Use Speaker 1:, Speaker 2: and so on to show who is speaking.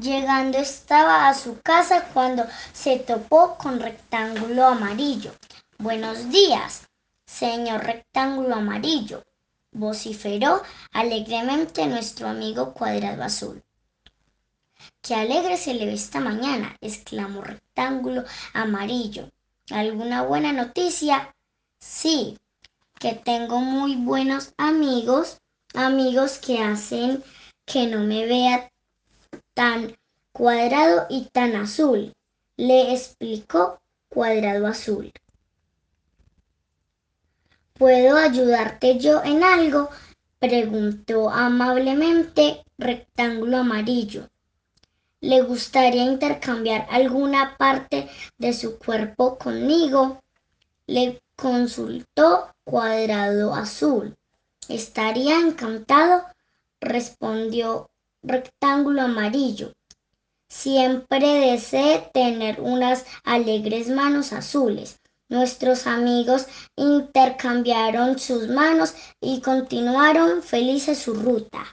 Speaker 1: Llegando estaba a su casa cuando se topó con rectángulo amarillo. Buenos días, señor rectángulo amarillo, vociferó alegremente nuestro amigo cuadrado azul. Qué alegre se le ve esta mañana, exclamó rectángulo amarillo. ¿Alguna buena noticia? Sí, que tengo muy buenos amigos, amigos que hacen que no me vea tan cuadrado y tan azul, le explicó cuadrado azul. ¿Puedo ayudarte yo en algo? preguntó amablemente rectángulo amarillo. ¿Le gustaría intercambiar alguna parte de su cuerpo conmigo? Le consultó cuadrado azul. Estaría encantado, respondió rectángulo amarillo. Siempre deseé tener unas alegres manos azules. Nuestros amigos intercambiaron sus manos y continuaron felices su ruta.